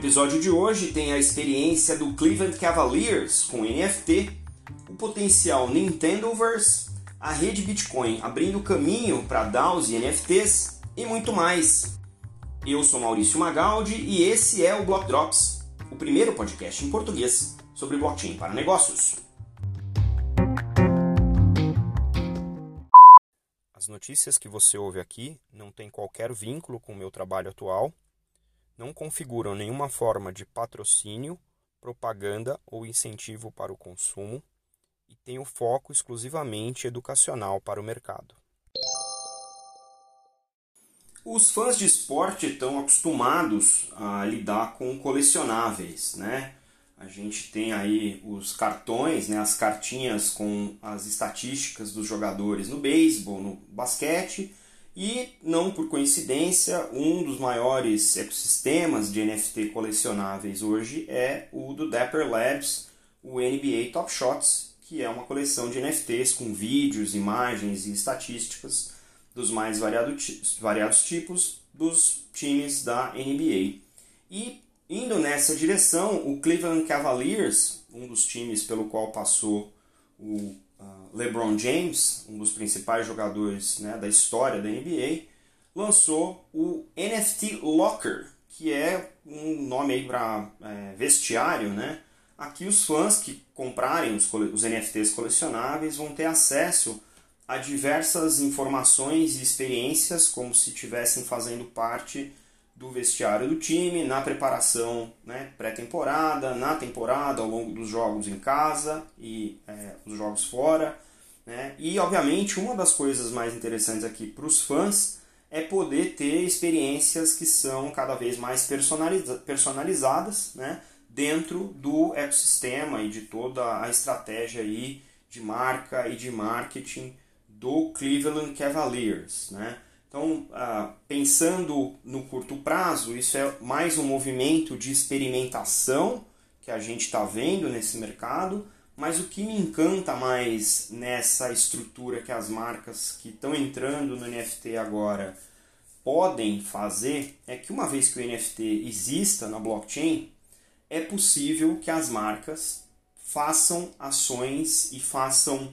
episódio de hoje tem a experiência do Cleveland Cavaliers com NFT, o potencial Nintendoverse, a rede Bitcoin abrindo caminho para DAOs e NFTs e muito mais. Eu sou Maurício Magaldi e esse é o Block Drops, o primeiro podcast em português sobre blockchain para negócios. As notícias que você ouve aqui não têm qualquer vínculo com o meu trabalho atual, não configuram nenhuma forma de patrocínio, propaganda ou incentivo para o consumo e têm o foco exclusivamente educacional para o mercado. Os fãs de esporte estão acostumados a lidar com colecionáveis, né? A gente tem aí os cartões, né, as cartinhas com as estatísticas dos jogadores no beisebol, no basquete, e não por coincidência, um dos maiores ecossistemas de NFT colecionáveis hoje é o do Dapper Labs, o NBA Top Shots, que é uma coleção de NFTs com vídeos, imagens e estatísticas dos mais variados, variados tipos dos times da NBA. E indo nessa direção, o Cleveland Cavaliers, um dos times pelo qual passou o LeBron James, um dos principais jogadores né, da história da NBA, lançou o NFT Locker, que é um nome aí para é, vestiário, né? Aqui os fãs que comprarem os, os NFTs colecionáveis vão ter acesso a diversas informações e experiências como se estivessem fazendo parte do vestiário do time, na preparação né, pré-temporada, na temporada, ao longo dos jogos em casa e é, os jogos fora. Né? E, obviamente, uma das coisas mais interessantes aqui para os fãs é poder ter experiências que são cada vez mais personaliza personalizadas né, dentro do ecossistema e de toda a estratégia aí de marca e de marketing do Cleveland Cavaliers. Né? Então, ah, pensando no curto prazo, isso é mais um movimento de experimentação que a gente está vendo nesse mercado, mas o que me encanta mais nessa estrutura que as marcas que estão entrando no NFT agora podem fazer é que uma vez que o NFT exista na blockchain, é possível que as marcas façam ações e façam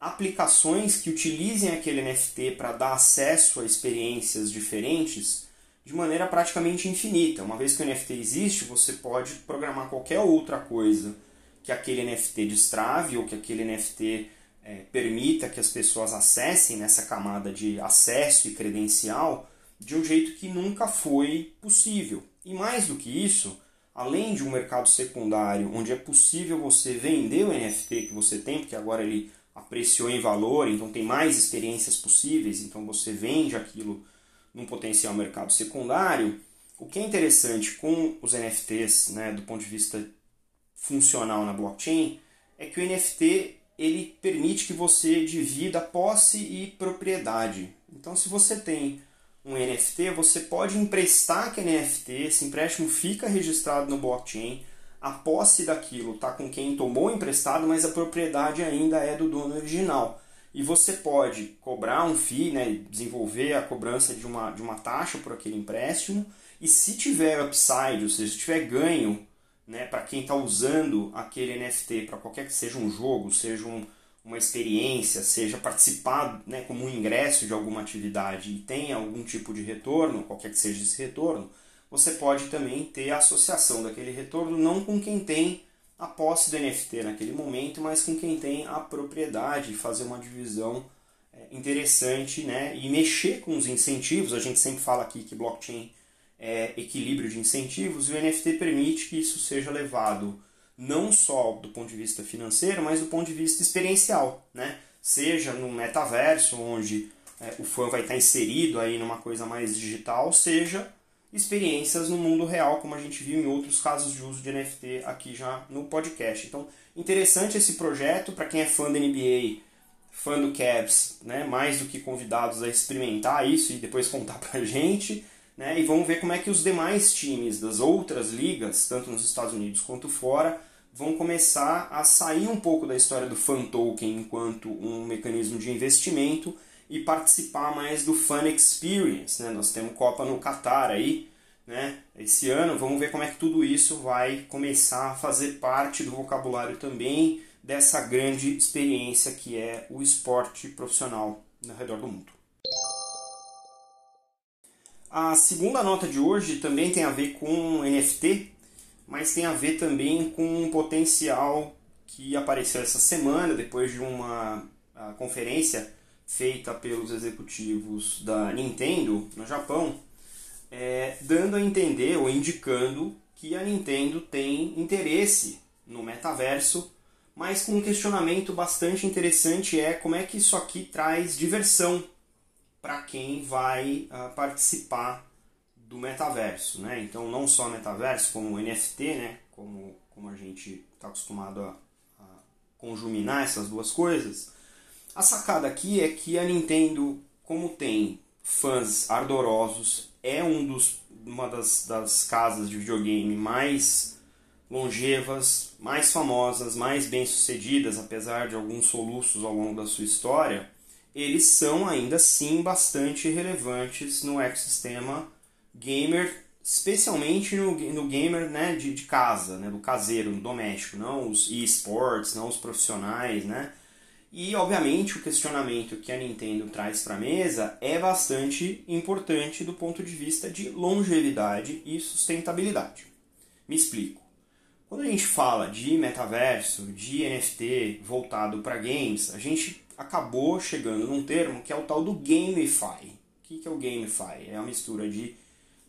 aplicações que utilizem aquele NFT para dar acesso a experiências diferentes de maneira praticamente infinita. Uma vez que o NFT existe, você pode programar qualquer outra coisa que aquele NFT destrave ou que aquele NFT é, permita que as pessoas acessem nessa camada de acesso e credencial de um jeito que nunca foi possível. E mais do que isso, além de um mercado secundário onde é possível você vender o NFT que você tem, porque agora ele apreciou em valor, então tem mais experiências possíveis, então você vende aquilo num potencial mercado secundário. O que é interessante com os NFTs, né, do ponto de vista funcional na blockchain, é que o NFT ele permite que você divida posse e propriedade. Então, se você tem um NFT, você pode emprestar aquele NFT, esse empréstimo fica registrado no blockchain, a posse daquilo está com quem tomou emprestado, mas a propriedade ainda é do dono original. E você pode cobrar um FII, né, desenvolver a cobrança de uma, de uma taxa por aquele empréstimo, e se tiver upside, ou seja, se tiver ganho né, para quem está usando aquele NFT, para qualquer que seja um jogo, seja um, uma experiência, seja participar né, como um ingresso de alguma atividade e tenha algum tipo de retorno, qualquer que seja esse retorno, você pode também ter a associação daquele retorno não com quem tem a posse do NFT naquele momento, mas com quem tem a propriedade, fazer uma divisão é, interessante né? e mexer com os incentivos. A gente sempre fala aqui que blockchain é equilíbrio de incentivos e o NFT permite que isso seja levado não só do ponto de vista financeiro, mas do ponto de vista experiencial, né? seja no metaverso, onde é, o fã vai estar inserido aí numa coisa mais digital, seja experiências no mundo real, como a gente viu em outros casos de uso de NFT aqui já no podcast. Então, interessante esse projeto para quem é fã da NBA, fã do Cavs, né, mais do que convidados a experimentar isso e depois contar pra gente, né, e vamos ver como é que os demais times das outras ligas, tanto nos Estados Unidos quanto fora, vão começar a sair um pouco da história do fan token enquanto um mecanismo de investimento e participar mais do Fan Experience. Né? Nós temos Copa no Qatar aí, né, esse ano. Vamos ver como é que tudo isso vai começar a fazer parte do vocabulário também dessa grande experiência que é o esporte profissional ao redor do mundo. A segunda nota de hoje também tem a ver com NFT, mas tem a ver também com um potencial que apareceu essa semana depois de uma conferência feita pelos executivos da Nintendo no Japão, é, dando a entender ou indicando que a Nintendo tem interesse no metaverso, mas com um questionamento bastante interessante é como é que isso aqui traz diversão para quem vai uh, participar do metaverso, né? Então não só metaverso como NFT, né? Como, como a gente está acostumado a, a conjuminar essas duas coisas, a sacada aqui é que a Nintendo, como tem fãs ardorosos, é um dos, uma das, das casas de videogame mais longevas, mais famosas, mais bem-sucedidas, apesar de alguns soluços ao longo da sua história, eles são ainda assim bastante relevantes no ecossistema gamer, especialmente no, no gamer né, de, de casa, né, do caseiro, no doméstico, não os esports, não os profissionais, né? E, obviamente, o questionamento que a Nintendo traz para a mesa é bastante importante do ponto de vista de longevidade e sustentabilidade. Me explico. Quando a gente fala de metaverso, de NFT voltado para games, a gente acabou chegando num termo que é o tal do GameFi. O que é o GameFi? É a mistura de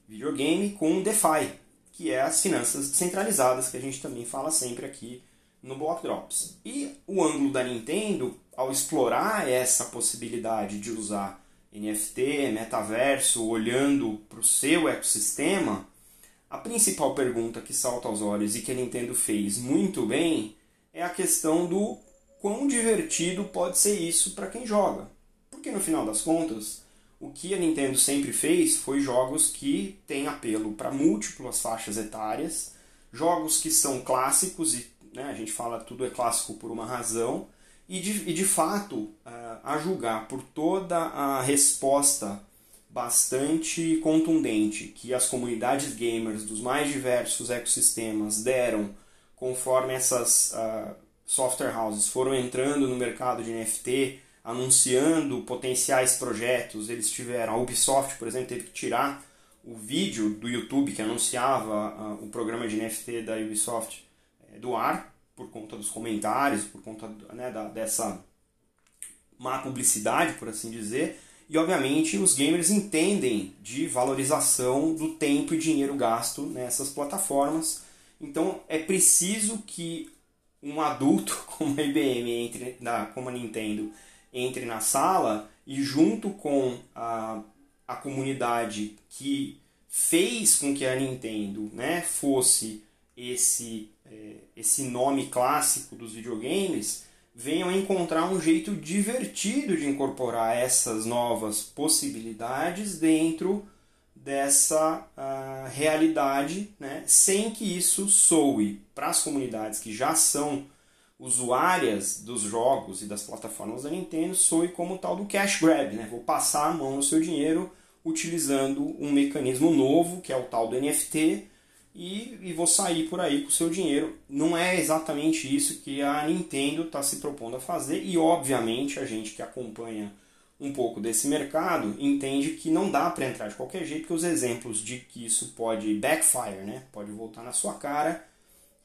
videogame com DeFi, que é as finanças descentralizadas que a gente também fala sempre aqui no Block Drops. E o ângulo da Nintendo, ao explorar essa possibilidade de usar NFT, metaverso, olhando para o seu ecossistema, a principal pergunta que salta aos olhos e que a Nintendo fez muito bem é a questão do quão divertido pode ser isso para quem joga. Porque no final das contas, o que a Nintendo sempre fez foi jogos que têm apelo para múltiplas faixas etárias, jogos que são clássicos e né, a gente fala tudo é clássico por uma razão, e de, e de fato, a julgar por toda a resposta bastante contundente que as comunidades gamers dos mais diversos ecossistemas deram conforme essas uh, software houses foram entrando no mercado de NFT, anunciando potenciais projetos. Eles tiveram, a Ubisoft, por exemplo, teve que tirar o vídeo do YouTube que anunciava uh, o programa de NFT da Ubisoft é, do ar por conta dos comentários, por conta né, da, dessa má publicidade, por assim dizer. E obviamente os gamers entendem de valorização do tempo e dinheiro gasto nessas plataformas. Então é preciso que um adulto como a IBM entre na, como a Nintendo entre na sala e junto com a, a comunidade que fez com que a Nintendo né, fosse esse, esse nome clássico dos videogames, venham encontrar um jeito divertido de incorporar essas novas possibilidades dentro dessa uh, realidade, né, sem que isso soe para as comunidades que já são usuárias dos jogos e das plataformas da Nintendo, soe como o tal do cash grab, né? Vou passar a mão no seu dinheiro utilizando um mecanismo novo, que é o tal do NFT, e, e vou sair por aí com o seu dinheiro. Não é exatamente isso que a Nintendo está se propondo a fazer, e obviamente a gente que acompanha um pouco desse mercado entende que não dá para entrar de qualquer jeito, porque os exemplos de que isso pode backfire, né? pode voltar na sua cara,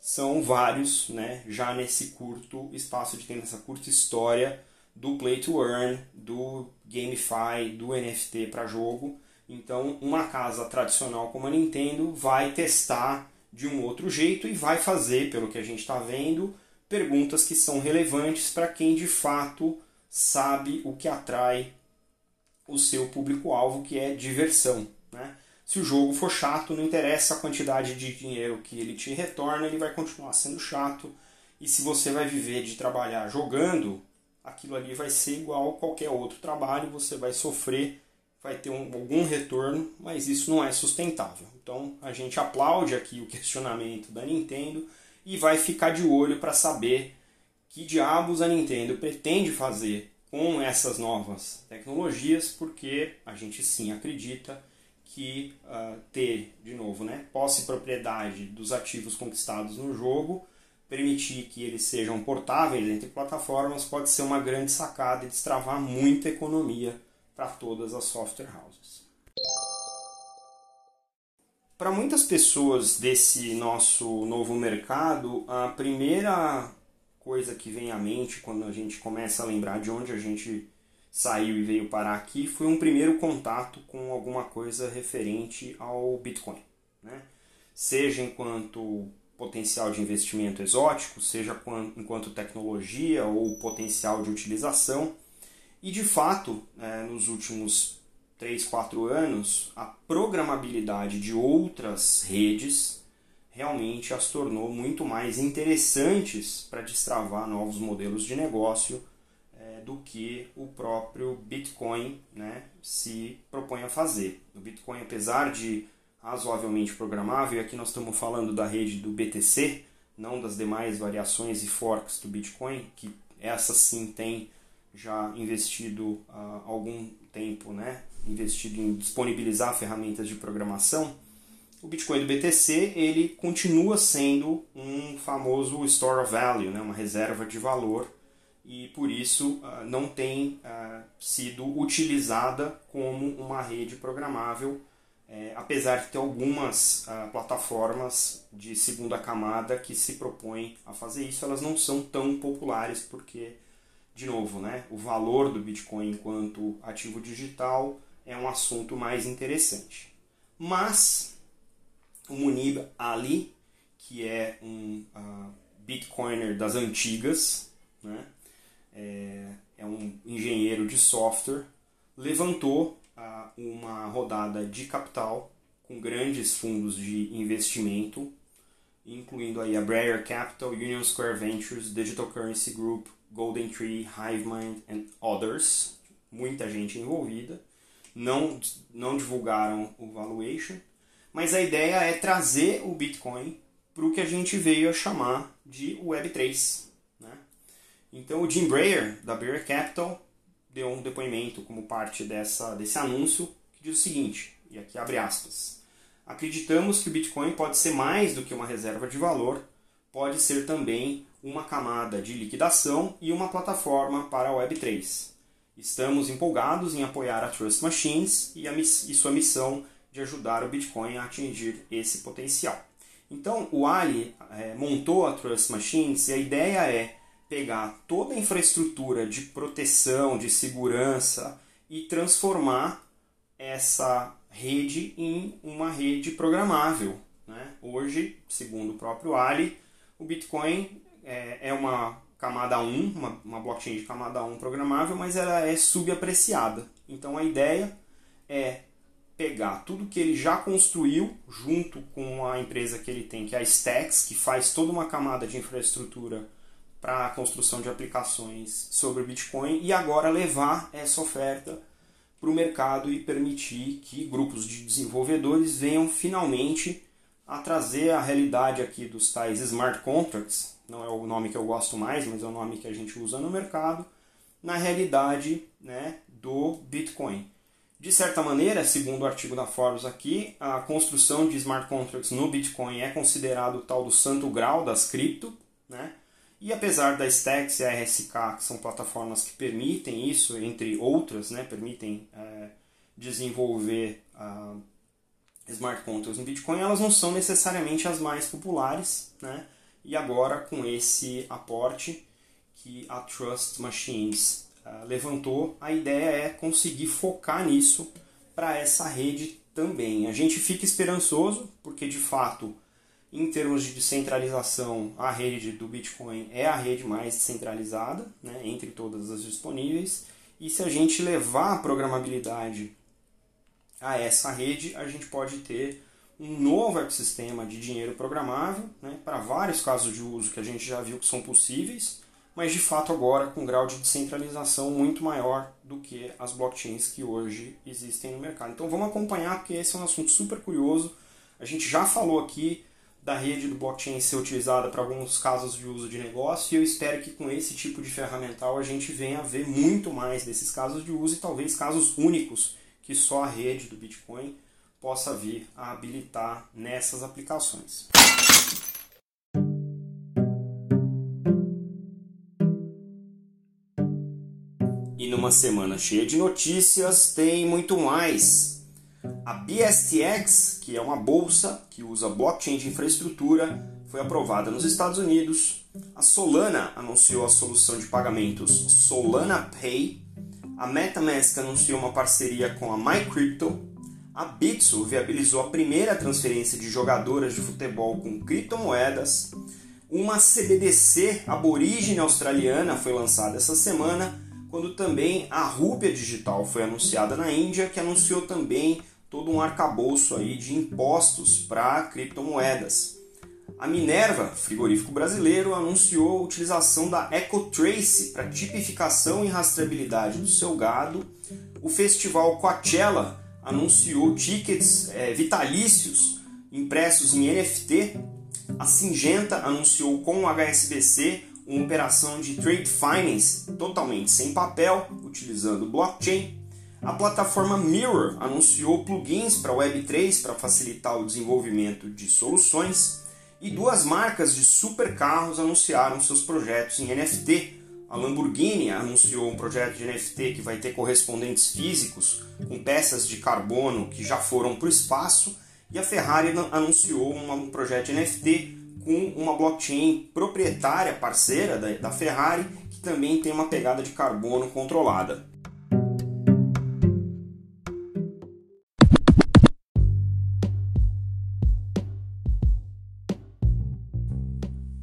são vários, né? já nesse curto espaço de tempo, nessa curta história do Play to Earn, do GameFi, do NFT para jogo. Então, uma casa tradicional como a Nintendo vai testar de um outro jeito e vai fazer, pelo que a gente está vendo, perguntas que são relevantes para quem de fato sabe o que atrai o seu público-alvo, que é diversão. Né? Se o jogo for chato, não interessa a quantidade de dinheiro que ele te retorna, ele vai continuar sendo chato. E se você vai viver de trabalhar jogando, aquilo ali vai ser igual a qualquer outro trabalho, você vai sofrer vai ter um, algum retorno, mas isso não é sustentável. Então a gente aplaude aqui o questionamento da Nintendo e vai ficar de olho para saber que diabos a Nintendo pretende fazer com essas novas tecnologias, porque a gente sim acredita que uh, ter, de novo, né, posse e propriedade dos ativos conquistados no jogo, permitir que eles sejam portáveis entre plataformas, pode ser uma grande sacada e destravar muita economia para todas as software houses. Para muitas pessoas desse nosso novo mercado, a primeira coisa que vem à mente quando a gente começa a lembrar de onde a gente saiu e veio parar aqui foi um primeiro contato com alguma coisa referente ao Bitcoin. Né? Seja enquanto potencial de investimento exótico, seja enquanto tecnologia ou potencial de utilização. E de fato, é, nos últimos 3, 4 anos, a programabilidade de outras redes realmente as tornou muito mais interessantes para destravar novos modelos de negócio do que o próprio Bitcoin né, se propõe a fazer. O Bitcoin, apesar de razoavelmente programável, e aqui nós estamos falando da rede do BTC, não das demais variações e forks do Bitcoin, que essa sim tem já investido há algum tempo, né, investido em disponibilizar ferramentas de programação, o Bitcoin do BTC ele continua sendo um famoso store of value, né, uma reserva de valor e por isso uh, não tem uh, sido utilizada como uma rede programável, é, apesar de ter algumas plataformas de segunda camada que se propõem a fazer isso, elas não são tão populares porque, de novo, né, o valor do Bitcoin enquanto ativo digital é um assunto mais interessante. Mas o Munib Ali, que é um Bitcoiner das antigas, né, é, é um engenheiro de software, levantou ah, uma rodada de capital com grandes fundos de investimento, incluindo aí a Breyer Capital, Union Square Ventures, Digital Currency Group, Golden Tree, Hivemind and others. Muita gente envolvida. Não, não divulgaram o valuation, mas a ideia é trazer o Bitcoin para o que a gente veio a chamar de Web3. Então o Jim Breyer, da Breyer Capital, deu um depoimento como parte dessa, desse anúncio que diz o seguinte, e aqui abre aspas, acreditamos que o Bitcoin pode ser mais do que uma reserva de valor, pode ser também uma camada de liquidação e uma plataforma para a Web3. Estamos empolgados em apoiar a Trust Machines e, a, e sua missão de ajudar o Bitcoin a atingir esse potencial. Então, o Ali é, montou a Trust Machines e a ideia é pegar toda a infraestrutura de proteção, de segurança e transformar essa rede em uma rede programável. Né? Hoje, segundo o próprio Ali, o Bitcoin é, é uma camada 1, uma, uma blockchain de camada 1 programável, mas ela é subapreciada. Então a ideia é pegar tudo que ele já construiu junto com a empresa que ele tem, que é a Stacks, que faz toda uma camada de infraestrutura para a construção de aplicações sobre Bitcoin e agora levar essa oferta para o mercado e permitir que grupos de desenvolvedores venham finalmente a trazer a realidade aqui dos tais smart contracts, não é o nome que eu gosto mais, mas é o nome que a gente usa no mercado, na realidade né, do Bitcoin. De certa maneira, segundo o artigo da Forbes aqui, a construção de smart contracts no Bitcoin é considerado o tal do santo grau das cripto, né? E apesar da Stacks e a RSK, que são plataformas que permitem isso, entre outras, né, permitem é, desenvolver uh, smart contracts no Bitcoin, elas não são necessariamente as mais populares. Né? E agora, com esse aporte que a Trust Machines uh, levantou, a ideia é conseguir focar nisso para essa rede também. A gente fica esperançoso, porque de fato em termos de descentralização, a rede do Bitcoin é a rede mais descentralizada, né, entre todas as disponíveis. E se a gente levar a programabilidade a essa rede, a gente pode ter um novo ecossistema de dinheiro programável né, para vários casos de uso que a gente já viu que são possíveis, mas de fato agora com um grau de descentralização muito maior do que as blockchains que hoje existem no mercado. Então vamos acompanhar porque esse é um assunto super curioso. A gente já falou aqui da rede do blockchain ser utilizada para alguns casos de uso de negócio e eu espero que com esse tipo de ferramental a gente venha a ver muito mais desses casos de uso e talvez casos únicos que só a rede do Bitcoin possa vir a habilitar nessas aplicações. E numa semana cheia de notícias, tem muito mais. A BSTX, que é uma bolsa que usa blockchain de infraestrutura, foi aprovada nos Estados Unidos. A Solana anunciou a solução de pagamentos Solana Pay. A MetaMask anunciou uma parceria com a MyCrypto a Bitso viabilizou a primeira transferência de jogadoras de futebol com criptomoedas. Uma CBDC aborígene australiana foi lançada essa semana, quando também a Rúpia Digital foi anunciada na Índia, que anunciou também todo um arcabouço aí de impostos para criptomoedas. A Minerva, frigorífico brasileiro, anunciou a utilização da EcoTrace para tipificação e rastreabilidade do seu gado. O festival Coachella anunciou tickets é, vitalícios impressos em NFT. A Singenta anunciou com o HSBC uma operação de trade finance totalmente sem papel, utilizando blockchain. A plataforma Mirror anunciou plugins para Web3 para facilitar o desenvolvimento de soluções. E duas marcas de supercarros anunciaram seus projetos em NFT, a Lamborghini anunciou um projeto de NFT que vai ter correspondentes físicos com peças de carbono que já foram para o espaço e a Ferrari anunciou um projeto de NFT com uma blockchain proprietária parceira da Ferrari que também tem uma pegada de carbono controlada.